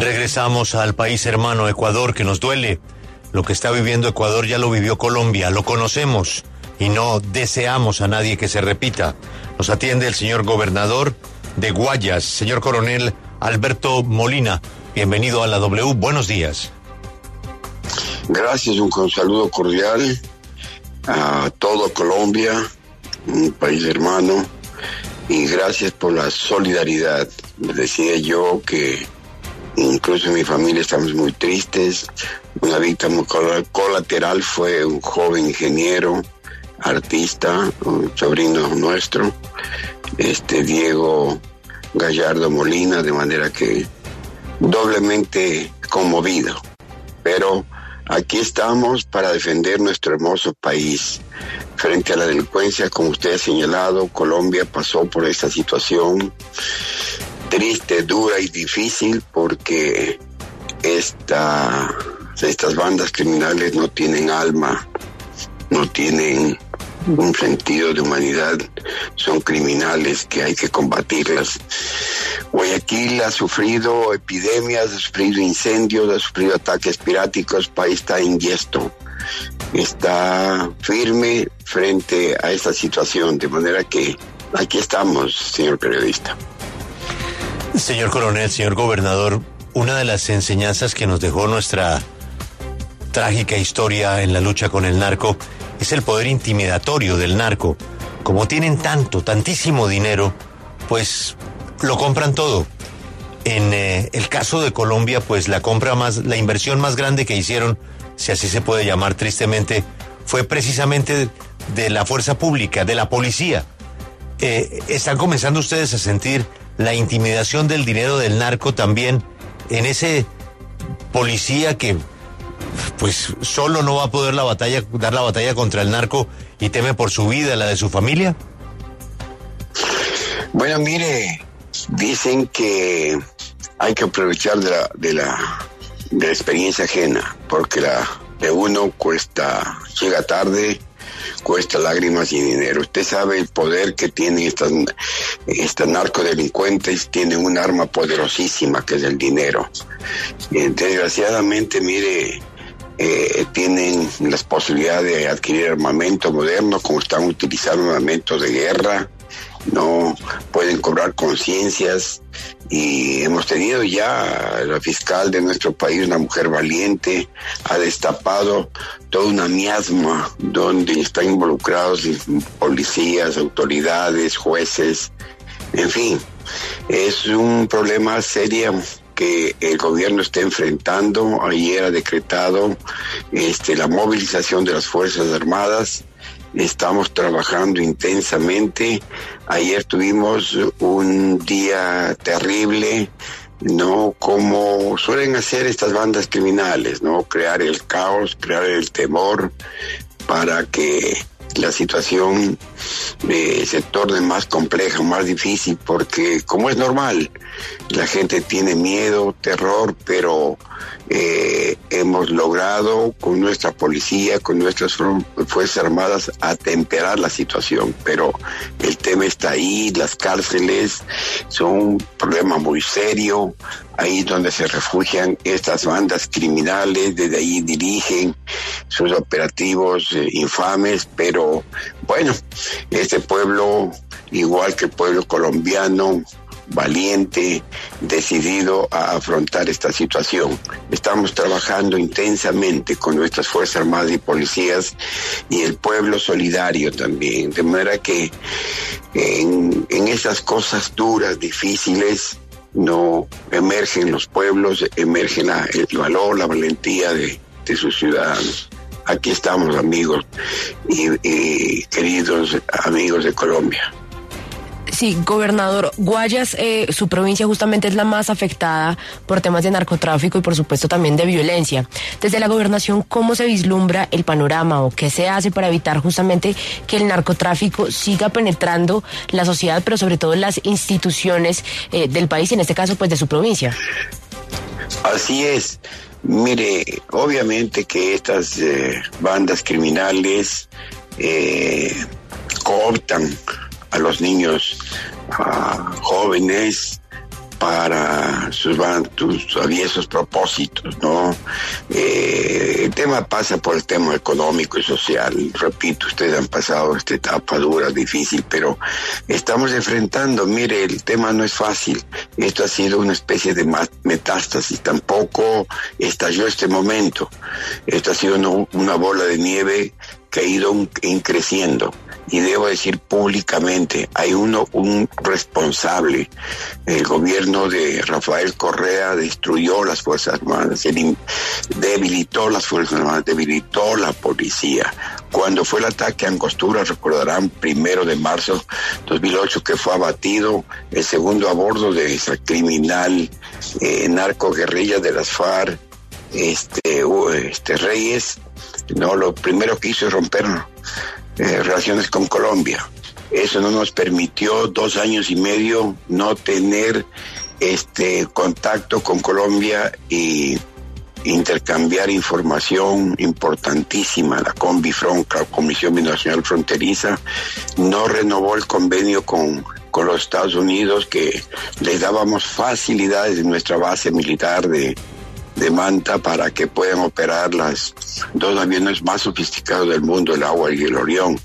Regresamos al país hermano Ecuador que nos duele. Lo que está viviendo Ecuador ya lo vivió Colombia, lo conocemos y no deseamos a nadie que se repita. Nos atiende el señor gobernador de Guayas, señor coronel Alberto Molina. Bienvenido a la W, buenos días. Gracias, un saludo cordial a todo Colombia, un país hermano, y gracias por la solidaridad. Decía yo que incluso mi familia estamos muy tristes. Una víctima colateral fue un joven ingeniero, artista, un sobrino nuestro, este Diego Gallardo Molina, de manera que doblemente conmovido. Pero aquí estamos para defender nuestro hermoso país. Frente a la delincuencia, como usted ha señalado, Colombia pasó por esta situación triste, dura y difícil porque esta, estas bandas criminales no tienen alma, no tienen un sentido de humanidad, son criminales que hay que combatirlas. Guayaquil ha sufrido epidemias, ha sufrido incendios, ha sufrido ataques piráticos, país está yesto, está firme frente a esta situación, de manera que aquí estamos, señor periodista. Señor coronel, señor gobernador, una de las enseñanzas que nos dejó nuestra trágica historia en la lucha con el narco es el poder intimidatorio del narco. Como tienen tanto, tantísimo dinero, pues lo compran todo. En eh, el caso de Colombia, pues la compra más, la inversión más grande que hicieron, si así se puede llamar tristemente, fue precisamente de, la fuerza pública, de la policía. Eh, ¿Están comenzando ustedes a sentir la intimidación del dinero del narco también en ese policía que pues solo no va a poder la batalla, dar la batalla contra el narco y teme por su vida, la de su familia? Bueno, mire, dicen que hay que aprovechar de la, de la, de la experiencia ajena, porque la de uno cuesta, llega tarde cuesta lágrimas y dinero. Usted sabe el poder que tienen estas, estas narcodelincuentes, tienen un arma poderosísima que es el dinero. desgraciadamente, mire, eh, tienen las posibilidades de adquirir armamento moderno, como están utilizando armamento de guerra, no pueden cobrar conciencias y hemos tenido ya la fiscal de nuestro país, una mujer valiente, ha destapado toda una miasma donde están involucrados policías, autoridades, jueces, en fin, es un problema serio que el gobierno está enfrentando. Ayer ha decretado este, la movilización de las Fuerzas Armadas estamos trabajando intensamente. Ayer tuvimos un día terrible, ¿no? Como suelen hacer estas bandas criminales, ¿no? Crear el caos, crear el temor para que la situación eh, se torne más compleja, más difícil, porque como es normal, la gente tiene miedo, terror, pero eh, hemos logrado con nuestra policía, con nuestras Fuerzas Armadas, atemperar la situación. Pero el tema está ahí, las cárceles son un problema muy serio, ahí donde se refugian estas bandas criminales, desde ahí dirigen sus operativos eh, infames, pero bueno, este pueblo, igual que el pueblo colombiano, valiente, decidido a afrontar esta situación. Estamos trabajando intensamente con nuestras Fuerzas Armadas y Policías y el pueblo solidario también, de manera que en, en esas cosas duras, difíciles, no emergen los pueblos, emerge la, el valor, la valentía de, de sus ciudadanos. Aquí estamos amigos y, y queridos amigos de Colombia. Sí, gobernador, Guayas, eh, su provincia justamente es la más afectada por temas de narcotráfico y por supuesto también de violencia. Desde la gobernación, ¿cómo se vislumbra el panorama o qué se hace para evitar justamente que el narcotráfico siga penetrando la sociedad, pero sobre todo las instituciones eh, del país, en este caso pues de su provincia? Así es. Mire, obviamente que estas eh, bandas criminales cooptan a los niños a jóvenes para sus, sus aviesos propósitos, ¿no? Eh, el tema pasa por el tema económico y social. Repito, ustedes han pasado esta etapa dura, difícil, pero estamos enfrentando, mire, el tema no es fácil. Esto ha sido una especie de metástasis, tampoco estalló este momento. Esto ha sido una, una bola de nieve que ha ido creciendo y debo decir públicamente, hay uno, un responsable. El gobierno de Rafael Correa destruyó las Fuerzas Armadas, debilitó las Fuerzas Armadas, debilitó la policía. Cuando fue el ataque a Angostura, recordarán, primero de marzo 2008, que fue abatido el segundo a bordo de esa criminal eh, narco guerrilla de las FARC, este, este Reyes, no, lo primero que hizo es romper eh, relaciones con Colombia. Eso no nos permitió dos años y medio no tener este contacto con Colombia y intercambiar información importantísima. La Combifron, la Comisión Binacional Fronteriza, no renovó el convenio con, con los Estados Unidos que les dábamos facilidades en nuestra base militar de, de Manta para que puedan operar las dos aviones más sofisticados del mundo, el Agua y el Orión.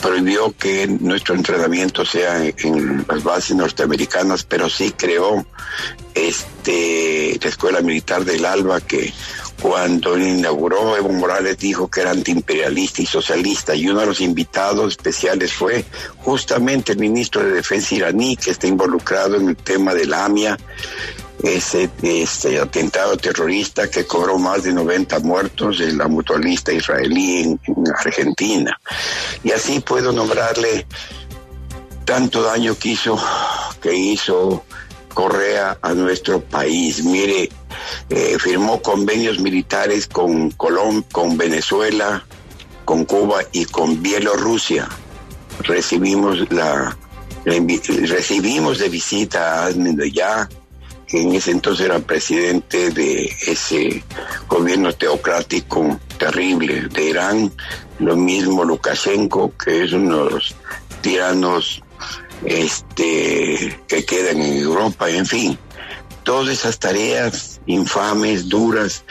Prohibió que nuestro entrenamiento sea en las bases norteamericanas, pero sí creó este la Escuela Militar del Alba que cuando inauguró Evo Morales dijo que era antiimperialista y socialista y uno de los invitados especiales fue justamente el ministro de Defensa iraní que está involucrado en el tema de la AMIA ese este atentado terrorista que cobró más de 90 muertos de la mutualista israelí en, Argentina. Y así puedo nombrarle tanto daño que hizo, que hizo Correa a nuestro país. Mire, eh, firmó convenios militares con Colombia, con Venezuela, con Cuba y con Bielorrusia. Recibimos la, recibimos de visita a ya que en ese entonces era presidente de ese gobierno teocrático terrible de Irán, lo mismo Lukashenko, que es uno de los tiranos este, que quedan en Europa, en fin, todas esas tareas infames, duras,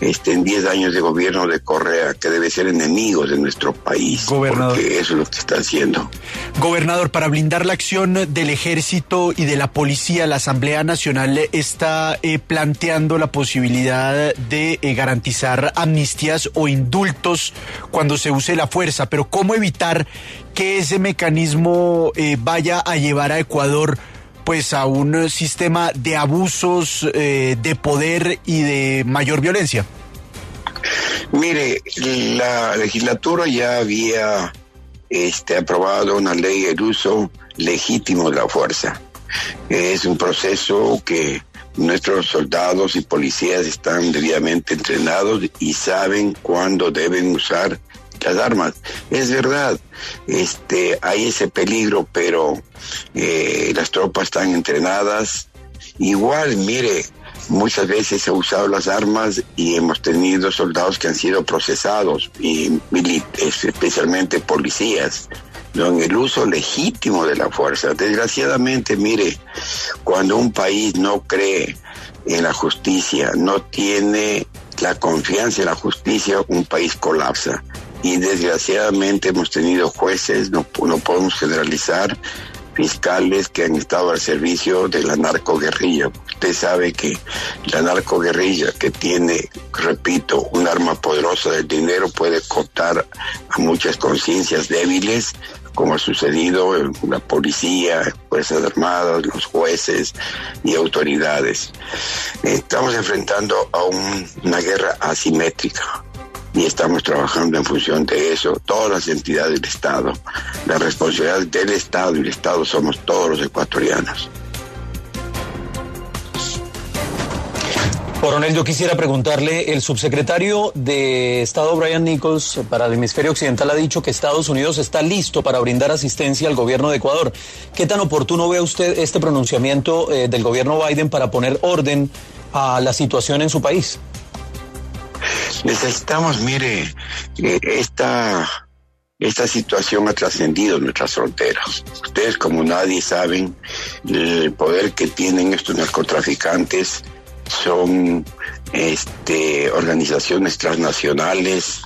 este, en 10 años de gobierno de Correa, que debe ser enemigo de nuestro país. Gobernador. Porque eso es lo que está haciendo. Gobernador, para blindar la acción del ejército y de la policía, la Asamblea Nacional está eh, planteando la posibilidad de eh, garantizar amnistías o indultos cuando se use la fuerza, pero ¿cómo evitar que ese mecanismo eh, vaya a llevar a Ecuador? Pues a un sistema de abusos eh, de poder y de mayor violencia? Mire, la legislatura ya había este, aprobado una ley de uso legítimo de la fuerza. Es un proceso que nuestros soldados y policías están debidamente entrenados y saben cuándo deben usar las armas. Es verdad, este, hay ese peligro, pero eh, las tropas están entrenadas. Igual, mire, muchas veces se ha usado las armas y hemos tenido soldados que han sido procesados, y especialmente policías, en el uso legítimo de la fuerza. Desgraciadamente, mire, cuando un país no cree en la justicia, no tiene la confianza en la justicia, un país colapsa y desgraciadamente hemos tenido jueces, no, no podemos generalizar, fiscales que han estado al servicio de la narcoguerrilla. Usted sabe que la narcoguerrilla que tiene, repito, un arma poderosa del dinero puede cortar a muchas conciencias débiles como ha sucedido en la policía, Fuerzas Armadas, los jueces y autoridades. Estamos enfrentando a una guerra asimétrica y estamos trabajando en función de eso, todas las entidades del Estado. La responsabilidad del Estado y el Estado somos todos los ecuatorianos. Coronel, yo quisiera preguntarle, el subsecretario de Estado Brian Nichols para el hemisferio occidental ha dicho que Estados Unidos está listo para brindar asistencia al gobierno de Ecuador. ¿Qué tan oportuno ve usted este pronunciamiento eh, del gobierno Biden para poner orden a la situación en su país? Necesitamos, mire, esta, esta situación ha trascendido nuestras fronteras. Ustedes como nadie saben el poder que tienen estos narcotraficantes son este, organizaciones transnacionales,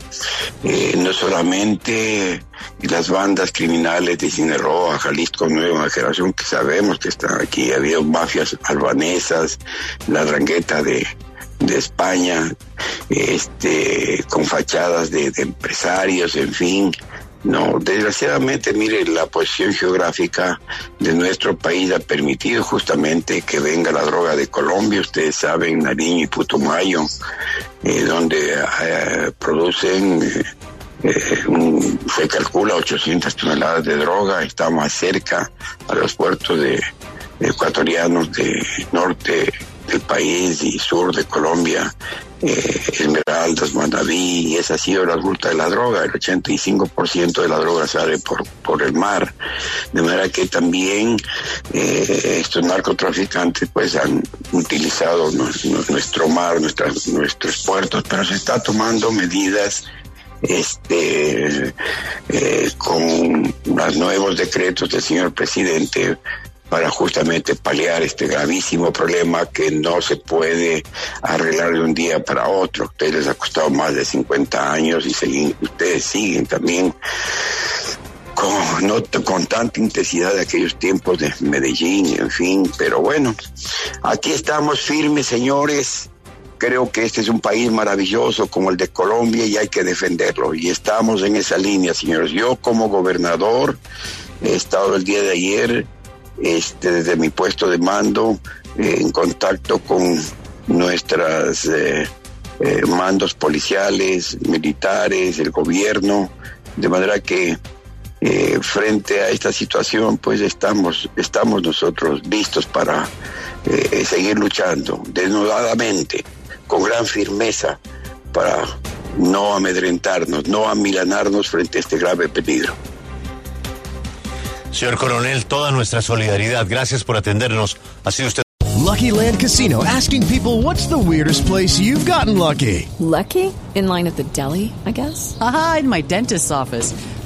eh, no solamente las bandas criminales de Sinaloa, Jalisco, Nueva Generación, que sabemos que están aquí, había mafias albanesas, la rangueta de, de España, este, con fachadas de empresarios, en fin, no, desgraciadamente, mire, la posición geográfica de nuestro país ha permitido justamente que venga la droga de Colombia, ustedes saben, Nariño y Putumayo, eh, donde eh, producen, eh, se calcula 800 toneladas de droga, está más cerca a los puertos de, ecuatorianos de norte del país y sur de Colombia eh, Esmeraldas, Manaví, y esa ha sido la ruta de la droga. El 85% de la droga sale por, por el mar. De manera que también eh, estos narcotraficantes pues han utilizado nuestro mar, nuestras, nuestros puertos, pero se está tomando medidas este eh, con los nuevos decretos del señor presidente para justamente paliar este gravísimo problema que no se puede arreglar de un día para otro. Ustedes les ha costado más de 50 años y ustedes siguen también con, no, con tanta intensidad de aquellos tiempos de Medellín, en fin, pero bueno, aquí estamos firmes, señores. Creo que este es un país maravilloso como el de Colombia y hay que defenderlo. Y estamos en esa línea, señores. Yo como gobernador he estado el día de ayer este, desde mi puesto de mando eh, en contacto con nuestras eh, eh, mandos policiales, militares, el gobierno, de manera que frente a esta situación, pues estamos, estamos nosotros listos para seguir luchando desnudadamente, con gran firmeza, para no amedrentarnos, no amilanarnos frente a este grave peligro. Señor Coronel, toda nuestra solidaridad. Gracias por atendernos. Ha sido usted. Lucky Land Casino asking people what's the weirdest place you've gotten lucky. Lucky? In line at the deli, I guess. Aha, in my dentist's office.